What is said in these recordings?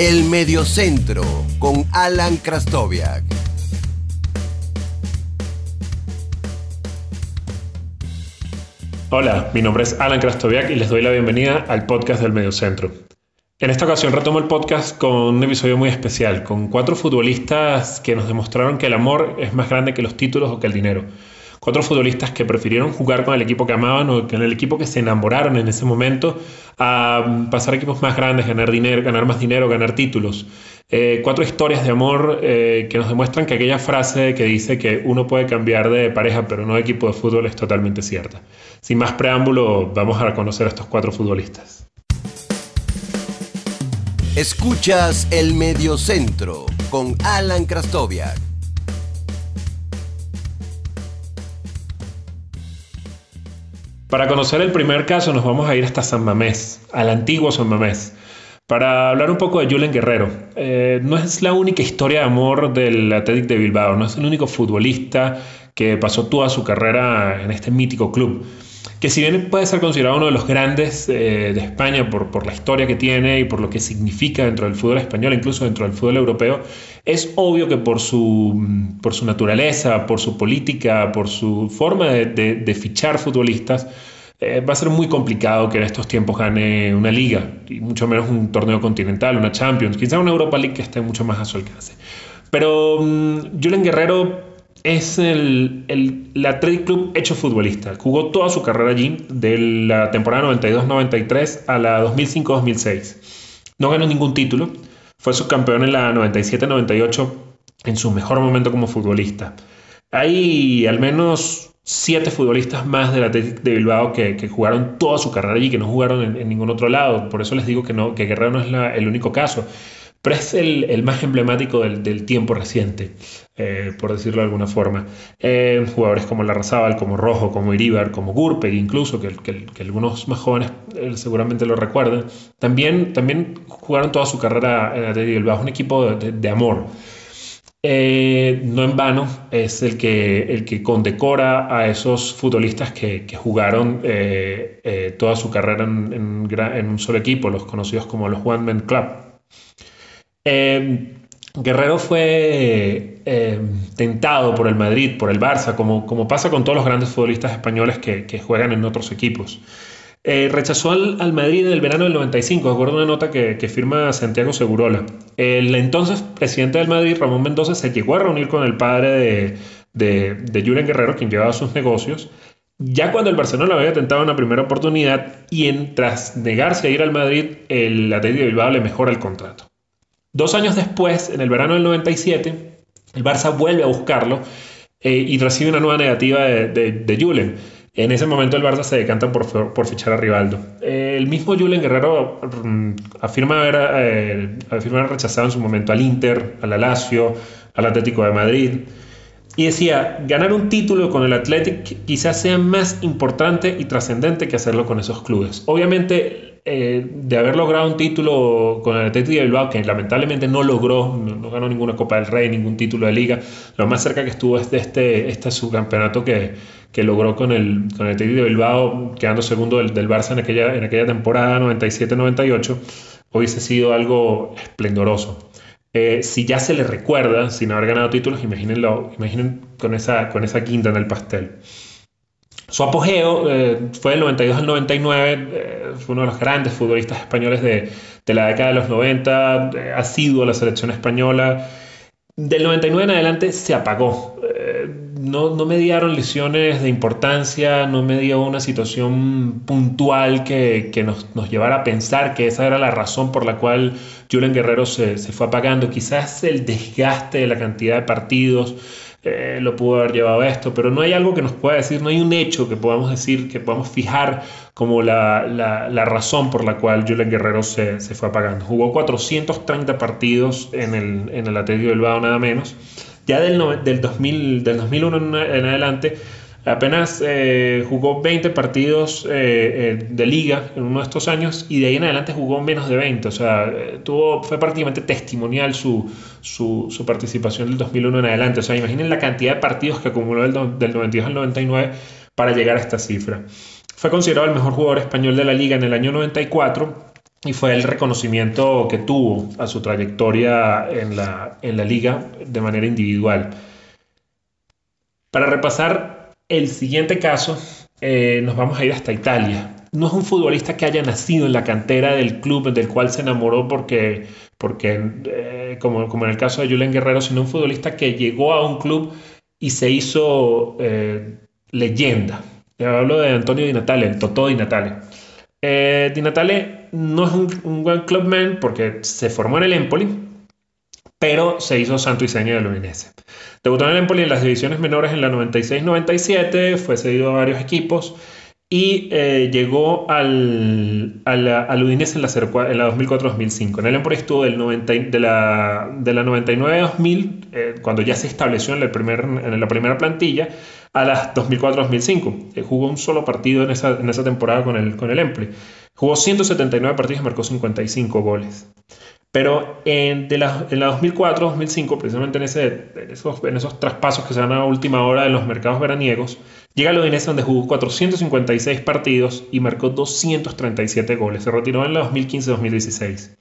El Mediocentro con Alan Krastoviak. Hola, mi nombre es Alan Krastoviak y les doy la bienvenida al podcast del Mediocentro. En esta ocasión retomo el podcast con un episodio muy especial, con cuatro futbolistas que nos demostraron que el amor es más grande que los títulos o que el dinero cuatro futbolistas que prefirieron jugar con el equipo que amaban o con el equipo que se enamoraron en ese momento a pasar a equipos más grandes, ganar dinero, ganar más dinero, ganar títulos. Eh, cuatro historias de amor eh, que nos demuestran que aquella frase que dice que uno puede cambiar de pareja pero no de equipo de fútbol es totalmente cierta. Sin más preámbulo, vamos a conocer a estos cuatro futbolistas. Escuchas el Mediocentro con Alan Krastoviak. Para conocer el primer caso nos vamos a ir hasta San Mamés, al antiguo San Mamés, para hablar un poco de Julen Guerrero. Eh, no es la única historia de amor del Athletic de Bilbao, no es el único futbolista que pasó toda su carrera en este mítico club que si bien puede ser considerado uno de los grandes eh, de España por, la historia que tiene y por lo que significa dentro del fútbol español, incluso dentro del fútbol europeo, es obvio que por su, por su naturaleza, por su política, por su forma de, de, fichar futbolistas, eh, va a ser muy complicado que en estos tiempos gane una liga, y mucho menos un torneo continental, una Champions, quizá una Europa League que esté mucho más a su alcance. Pero um, Julen Guerrero es el, el, Athletic Club hecho futbolista. Jugó toda su carrera allí, de la temporada 92-93 a la 2005-2006. No ganó ningún título, fue subcampeón en la 97-98 en su mejor momento como futbolista. Hay al menos siete futbolistas más del Athletic de Bilbao que, jugaron toda su carrera allí, que no jugaron en, ningún otro lado. Por eso les digo que, no, que Guerrero no es el único caso es el, más emblemático del, tiempo reciente, eh, por decirlo de alguna forma. Eh, jugadores como Larrazábal, como Rojo, como Iribar, como Gurpeg, incluso, que, algunos más jóvenes eh, seguramente lo recuerden, también, también jugaron toda su carrera en Atlético Bilbao, un equipo de, amor. no en vano es el que, el que condecora a esos futbolistas que, jugaron toda su carrera en, en, un solo equipo, los conocidos como los One Man Club. Em, Guerrero fue em, tentado por el Madrid, por el Barça, como, pasa con todos los grandes futbolistas españoles que, juegan en otros equipos. Eh, rechazó al, Madrid en el verano del 95, acuerdo una nota que, firma Santiago Segurola. El entonces presidente del Madrid, Ramón Mendoza, se llegó a reunir con el padre de, de, Guerrero, quien llevaba sus negocios, ya cuando el Barcelona había tentado una primera oportunidad y en, tras negarse a ir al Madrid, el Atlético de Bilbao le mejora el contrato. Dos años después, en el verano del 97, el Barça vuelve a buscarlo eh, y recibe una nueva negativa de, Julen. En ese momento el Barça se decanta por, por fichar a Rivaldo. el mismo Julen Guerrero mm, afirma haber, eh, afirma haber rechazado en su momento al Inter, al Lazio, al Atlético de Madrid. Y decía, ganar un título con el Athletic quizás sea más importante y trascendente que hacerlo con esos clubes. Obviamente eh, de haber logrado un título con el Atlético de Bilbao, que lamentablemente no logró, no, ganó ninguna Copa del Rey, ningún título de liga, lo más cerca que estuvo es de este, este subcampeonato que, que logró con el, con el Atlético de Bilbao, quedando segundo del, del Barça en aquella, en aquella temporada 97-98, hubiese sido algo esplendoroso. Eh, si ya se le recuerda sin haber ganado títulos, imagínenlo, imaginen con esa, con esa quinta en el pastel. Su apogeo eh, fue del 92 al 99, eh, fue uno de los grandes futbolistas españoles de, la década de los 90, eh, ha sido la selección española. Del 99 en adelante se apagó. No, no, me dieron lesiones de importancia, no me dio una situación puntual que, nos, nos, llevara a pensar que esa era la razón por la cual Julen Guerrero se, se fue apagando. Quizás el desgaste de la cantidad de partidos, eh, lo pudo haber llevado a esto, pero no hay algo que nos pueda decir, no hay un hecho que podamos decir, que podamos fijar como la, la, razón por la cual Julen Guerrero se, se, fue apagando. Jugó 430 partidos en el, en el Atlético nada menos. Ya del, del, 2000, del 2001 en adelante Apenas eh, jugó 20 partidos eh, eh, de liga en uno de estos años y de ahí en adelante jugó menos de 20. O sea, tuvo, fue prácticamente testimonial su, su, participación del 2001 en adelante. O sea, imaginen la cantidad de partidos que acumuló del, del 92 al 99 para llegar a esta cifra. Fue considerado el mejor jugador español de la liga en el año 94 y fue el reconocimiento que tuvo a su trayectoria en la, en la liga de manera individual. Para repasar el siguiente caso, eh, nos vamos a ir hasta Italia. No es un futbolista que haya nacido en la cantera del club del cual se enamoró porque, porque eh, como, en el caso de Julen Guerrero, sino un futbolista que llegó a un club y se hizo eh, leyenda. hablo de Antonio Di Natale, el Totó Di Natale. Di Natale no es un, un buen clubman porque se formó en el Empoli, pero se hizo santo y seña del Udinese. Debutó en el Empoli en las divisiones menores en la 96-97, fue cedido a varios equipos y eh, llegó al, al, Udinese en la, la 2004-2005. En el Empoli estuvo del 90, de, la, de la 99-2000, eh, cuando ya se estableció en, el primer, en la primera plantilla, a las 2004-2005. Eh, jugó un solo partido en esa, en esa temporada con el, con el Empoli. Jugó 179 partidos y marcó 55 goles. Pero en, de la, en la 2004-2005, precisamente en, ese, en, esos, en esos traspasos que se dan a última hora en los mercados veraniegos, llega Udinese donde jugó 456 partidos y marcó 237 goles. Se retiró en la 2015-2016.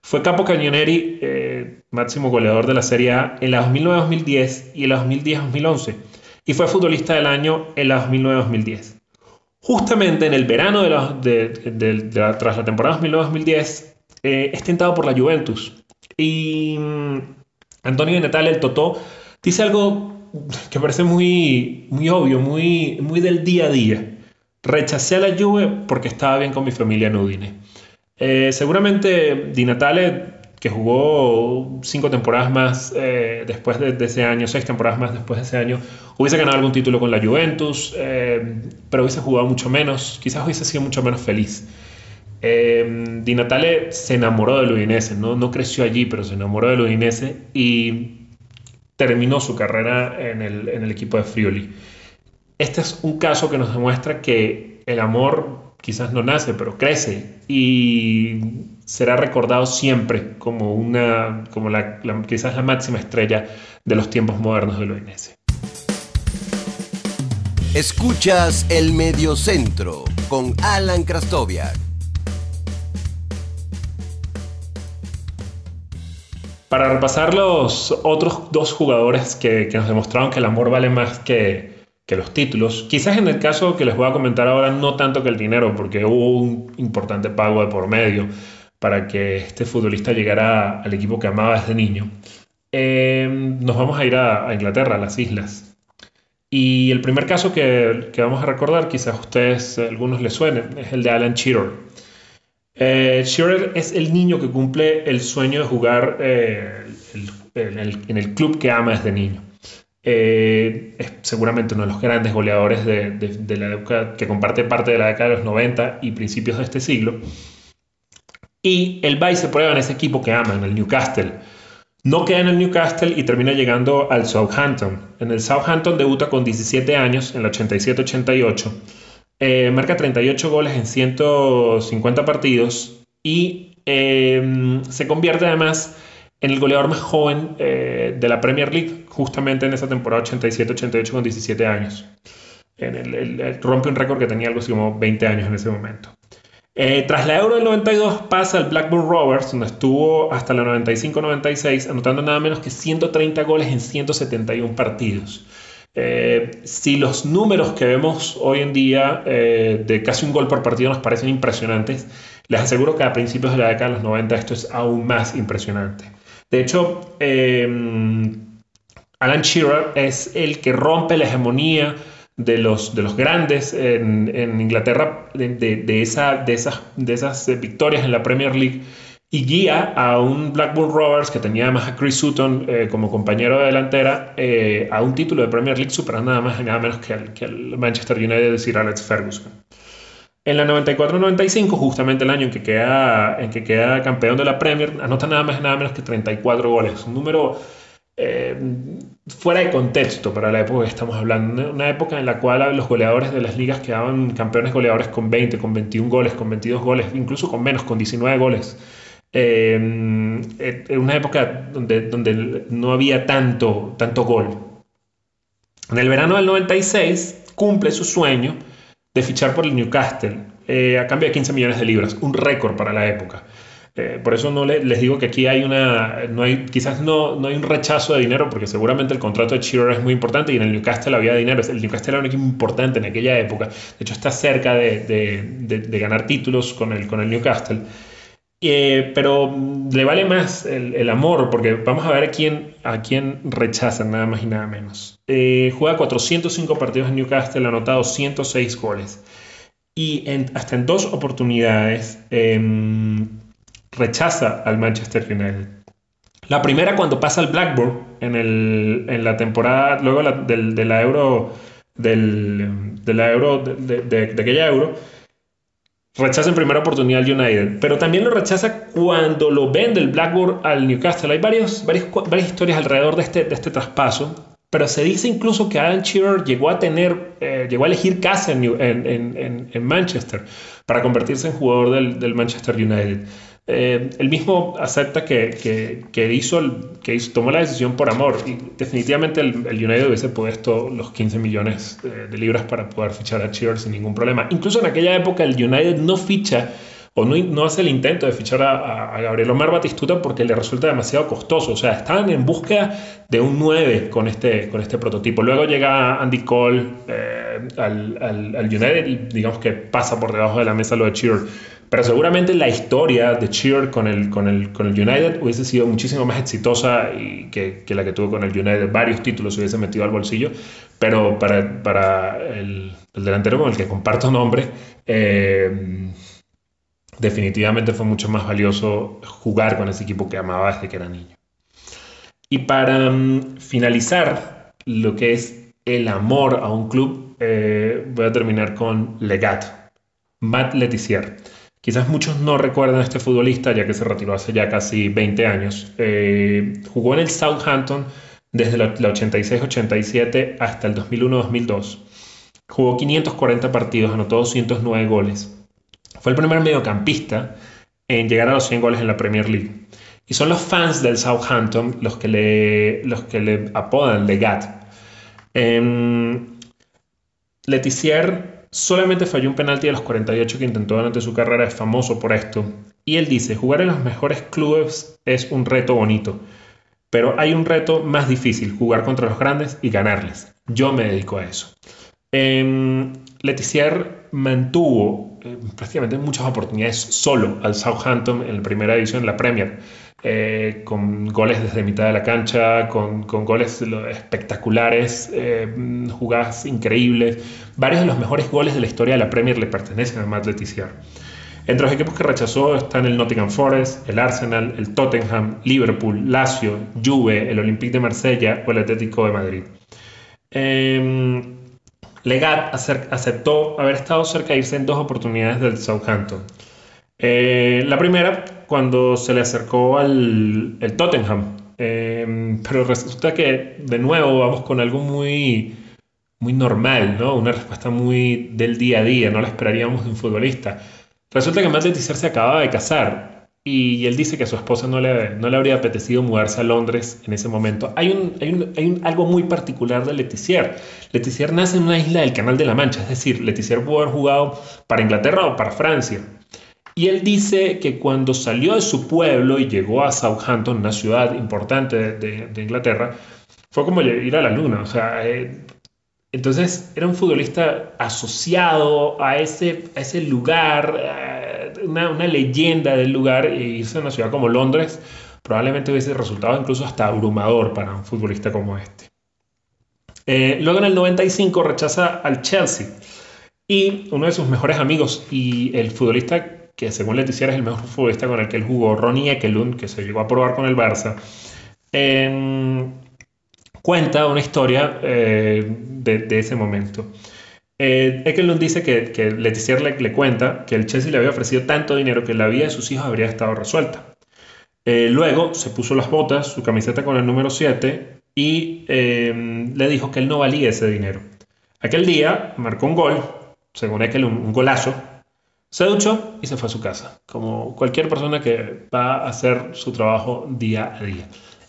Fue capo cañoneri, eh, máximo goleador de la Serie A en la 2009-2010 y en la 2010-2011. Y fue futbolista del año en la 2009-2010. Justamente en el verano de la, de, de, tras la temporada 2009-2010, eh, es tentado por la Juventus. Y mm, Antonio de Natal, el Totó, dice algo que parece muy, muy obvio, muy, muy del día a día. Rechacé a la Juve porque estaba bien con mi familia en Udine. Eh, seguramente Di Natale, que jugó cinco temporadas más eh, después de, ese año, seis temporadas más después de ese año, hubiese ganado algún título con la Juventus, pero hubiese jugado mucho menos, quizás hubiese sido mucho menos feliz. Eh, Di Natale se enamoró del Udinese, ¿no? no creció allí, pero se enamoró del Udinese y terminó su carrera en el, equipo de Friuli. Este es un caso que nos demuestra que el amor quizás no nace, pero crece y será recordado siempre como una, la, quizás la máxima estrella de los tiempos modernos del Udinese. Escuchas el Mediocentro con Alan Krastoviak. Para repasar los otros dos jugadores que, nos demostraron que el amor vale más que, los títulos, quizás en el caso que les voy a comentar ahora no tanto que el dinero, porque hubo un importante pago de por medio para que este futbolista llegara al equipo que amaba desde niño. Eh, nos vamos a ir a, Inglaterra, a las islas. Y el primer caso que, que, vamos a recordar, quizás a ustedes, algunos les suenen, es el de Alan Shearer. Eh, Shearer es el niño que cumple el sueño de jugar eh, en, el, club que ama desde niño. Eh, es seguramente uno de los grandes goleadores de, la época que comparte parte de la década de los 90 y principios de este siglo. Y él va se prueba en ese equipo que ama, en el Newcastle. No queda en el Newcastle y termina llegando al Southampton. En el Southampton debuta con 17 años, en el 87-88 eh, marca 38 goles en 150 partidos y em, se convierte además en el goleador más joven eh, de la Premier League, justamente en esa temporada 87-88 con 17 años. En el, rompe un récord que tenía algo así como 20 años en ese momento. Eh, tras la Euro del 92 pasa al Blackburn Rovers, donde estuvo hasta la 95-96, anotando nada menos que 130 goles en 171 partidos. Eh, si los números que vemos hoy en día eh, de casi un gol por partido nos parecen impresionantes, les aseguro que a principios de la década de los 90 esto es aún más impresionante. De hecho, eh, Alan Shearer es el que rompe la hegemonía de los, de los grandes en, Inglaterra, de, esa, de, esas, de esas victorias en la Premier League y guía a un Blackburn Rovers que tenía además a Chris Sutton eh, como compañero de delantera eh, a un título de Premier League superando nada más y nada menos que el, Manchester United de Sir Alex Ferguson. En la 94-95, justamente el año en que, queda, en que queda campeón de la Premier, anota nada más y nada menos que 34 goles. Un número eh, fuera de contexto para la época que estamos hablando. Una época en la cual los goleadores de las ligas quedaban campeones goleadores con 20, con 21 goles, con 22 goles, incluso con menos, con 19 goles. Em, en una época donde, donde no había tanto, tanto gol. En el verano del 96 cumple su sueño de fichar por el Newcastle. eh, a cambio de 15 millones de libras, un récord para la época. Eh, por eso no les digo que aquí hay una, no hay, quizás no, no hay un rechazo de dinero, porque seguramente el contrato de Shearer es muy importante y en el Newcastle había dinero. El Newcastle era un equipo importante en aquella época. De hecho, está cerca de, de, de, ganar títulos con el, con el Newcastle. Eh, pero le vale más el, amor, porque vamos a ver a quién, a quién rechazan, nada más y nada menos. Eh, juega 405 partidos en Newcastle, ha anotado 106 goles. Y hasta en dos oportunidades eh, rechaza al Manchester United. La primera cuando pasa al Blackburn en, el, en la temporada, luego del, de la Euro, del, de la Euro, de, aquella Euro, rechaza en primera oportunidad al United, pero también lo rechaza cuando lo vende el Blackburn al Newcastle. Hay varios, varios, varias historias alrededor de este, de este traspaso, pero se dice incluso que Alan Shearer llegó a tener, eh, llegó a elegir casa en, Manchester para convertirse en jugador del Manchester United. Eh, él mismo acepta que, tomó la decisión por amor y definitivamente el, el United hubiese puesto los 15 millones de, de libras para poder fichar a Cheer sin ningún problema. Incluso en aquella época el United no ficha o no, hace el intento de fichar a, Gabriel Omar Batistuta porque le resulta demasiado costoso. O sea, estaban en búsqueda de un 9 con este, con este prototipo. Luego llega Andy Cole eh, al, United y digamos que pasa por debajo de la mesa lo de Cheer pero seguramente la historia de Cheer con el, con el, con el United hubiese sido muchísimo más exitosa y que, que, la que tuvo con el United. Varios títulos se hubiese metido al bolsillo, pero para, para el, el, delantero con el que comparto nombre, eh, definitivamente fue mucho más valioso jugar con ese equipo que amaba desde que era niño. Y para um, finalizar lo que es el amor a un club, eh, voy a terminar con Legato, Matt Letizier. Quizás muchos no recuerdan a este futbolista, ya que se retiró hace ya casi 20 años. Eh, jugó en el Southampton desde la, la 86-87 hasta el 2001-2002. Jugó 540 partidos, anotó 209 goles. Fue el primer mediocampista en llegar a los 100 goles en la Premier League. Y son los fans del Southampton los que le, los que le apodan Legat. Eh, Letizier Solamente falló un penalti de los 48 que intentó durante su carrera, es famoso por esto. Y él dice, jugar en los mejores clubes es un reto bonito, pero hay un reto más difícil, jugar contra los grandes y ganarles. Yo me dedico a eso. Eh, mantuvo eh, prácticamente muchas oportunidades solo al Southampton en la primera división la Premier. Eh, con goles desde mitad de la cancha, con, goles espectaculares, eh, jugadas increíbles. Varios de los mejores goles de la historia de la Premier le pertenecen a Matt Letizier. Entre los equipos que rechazó están el Nottingham Forest, el Arsenal, el Tottenham, Liverpool, Lazio, Juve, el Olympique de Marsella o el Atlético de Madrid. Eh, Legat aceptó haber estado cerca de irse en dos oportunidades del Southampton. Eh, la primera, cuando se le acercó al Tottenham. Eh, pero resulta que, de nuevo, vamos con algo muy, muy normal, ¿no? Una respuesta muy del día a día, no la esperaríamos de un futbolista. Resulta que Matt Letizier se acababa de casar y él dice que a su esposa no le, no le habría apetecido mudarse a Londres en ese momento. Hay, un, hay, un, hay un, algo muy particular de Letizier. Letizier nace en una isla del Canal de la Mancha, es decir, Letizier pudo haber jugado para Inglaterra o para Francia. Y él dice que cuando salió de su pueblo y llegó a Southampton, una ciudad importante de, Inglaterra, fue como ir a la luna. O sea, eh, entonces era un futbolista asociado a ese, lugar, eh, una, una, leyenda del lugar, e irse a una ciudad como Londres probablemente hubiese resultado incluso hasta abrumador para un futbolista como este. Eh, luego en el 95 rechaza al Chelsea y uno de sus mejores amigos y el futbolista que según Leticia es el mejor futbolista con el que él jugó, Ronnie Ekelund, que se llegó a probar con el Barça, eh, cuenta una historia eh, de, ese momento. Eh, Ekelund dice que, Leticia le, le, cuenta que el Chelsea le había ofrecido tanto dinero que la vida de sus hijos habría estado resuelta. Eh, luego se puso las botas, su camiseta con el número 7 y le dijo que él no valía ese dinero. Aquel día marcó un gol, según Ekelund, un golazo, se duchó y se fue a su casa, como cualquier persona que va a hacer su trabajo día a día.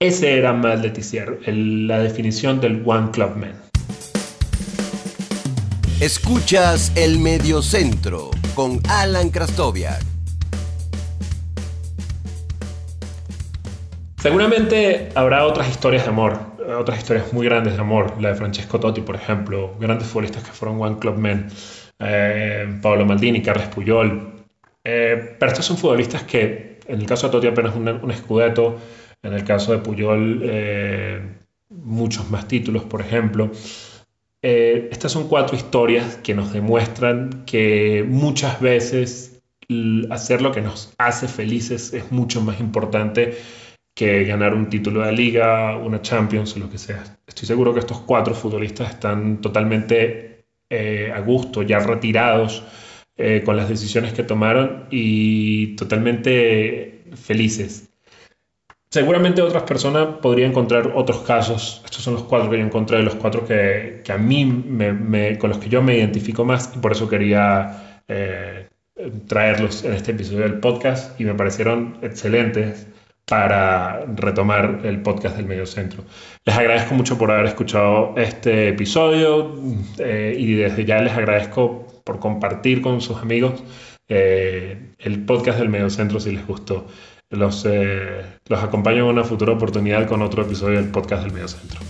Ese era Matt Letizier, el, la definición del One Club Man. Escuchas el Mediocentro con Alan Krastoviak. Seguramente habrá otras historias de amor, otras historias muy grandes de amor, la de Francesco Totti, por ejemplo, grandes futbolistas que fueron One Club Men, eh, Pablo Maldini, Carles Puyol. Eh, pero estos son futbolistas que, en el caso de Totti apenas un, un escudeto, en el caso de Puyol eh, muchos más títulos, por ejemplo. estas son cuatro historias que nos demuestran que muchas veces hacer lo que nos hace felices es mucho más importante que ganar un título de liga, una Champions o lo que sea. Estoy seguro que estos cuatro futbolistas están totalmente eh, a gusto, ya retirados eh, con las decisiones que tomaron y totalmente felices. Seguramente otras personas podrían encontrar otros casos. Estos son los cuatro que yo encontré, los cuatro que, que a mí me, con los que yo me identifico más y por eso quería eh, traerlos en este episodio del podcast y me parecieron excelentes para retomar el podcast del Medio Centro. Les agradezco mucho por haber escuchado este episodio eh, y desde ya les agradezco por compartir con sus amigos eh, el podcast del Medio Centro si les gustó. Los, eh, los acompaño en una futura oportunidad con otro episodio del podcast del Medio Centro.